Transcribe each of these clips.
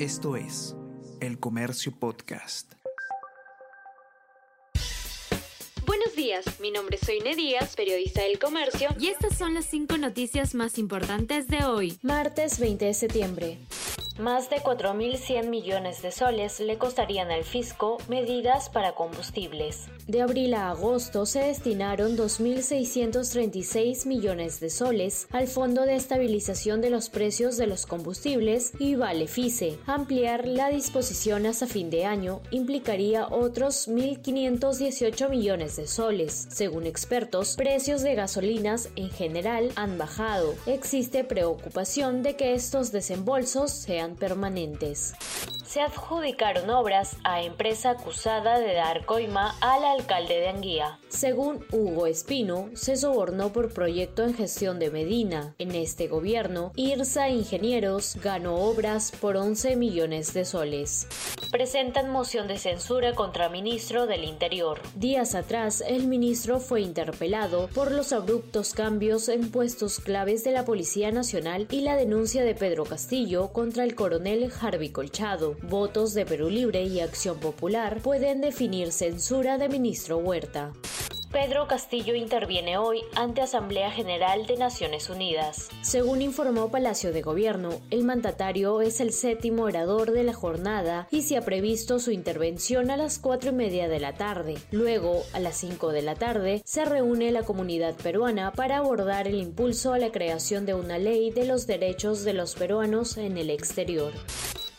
Esto es El Comercio Podcast. Buenos días, mi nombre es Soine Díaz, periodista del Comercio, y estas son las cinco noticias más importantes de hoy, martes 20 de septiembre. Más de 4.100 millones de soles le costarían al fisco medidas para combustibles. De abril a agosto se destinaron 2.636 millones de soles al Fondo de Estabilización de los Precios de los Combustibles y Vale FICE. Ampliar la disposición hasta fin de año implicaría otros 1.518 millones de soles. Según expertos, precios de gasolinas en general han bajado. Existe preocupación de que estos desembolsos sean permanentes. Se adjudicaron obras a empresa acusada de dar coima al alcalde de Anguía. Según Hugo Espino, se sobornó por proyecto en gestión de Medina. En este gobierno, Irsa Ingenieros ganó obras por 11 millones de soles. Presentan moción de censura contra ministro del Interior. Días atrás, el ministro fue interpelado por los abruptos cambios en puestos claves de la Policía Nacional y la denuncia de Pedro Castillo contra el coronel Harvey Colchado. Votos de Perú Libre y Acción Popular pueden definir censura de ministro Huerta. Pedro Castillo interviene hoy ante Asamblea General de Naciones Unidas. Según informó Palacio de Gobierno, el mandatario es el séptimo orador de la jornada y se ha previsto su intervención a las cuatro y media de la tarde. Luego, a las cinco de la tarde, se reúne la comunidad peruana para abordar el impulso a la creación de una ley de los derechos de los peruanos en el exterior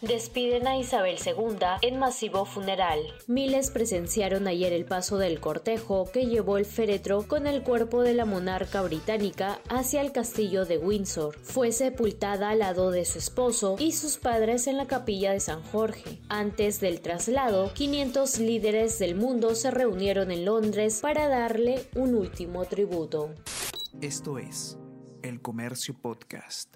despiden a Isabel II en masivo funeral. Miles presenciaron ayer el paso del cortejo que llevó el féretro con el cuerpo de la monarca británica hacia el castillo de Windsor. Fue sepultada al lado de su esposo y sus padres en la capilla de San Jorge. Antes del traslado, 500 líderes del mundo se reunieron en Londres para darle un último tributo. Esto es El Comercio Podcast.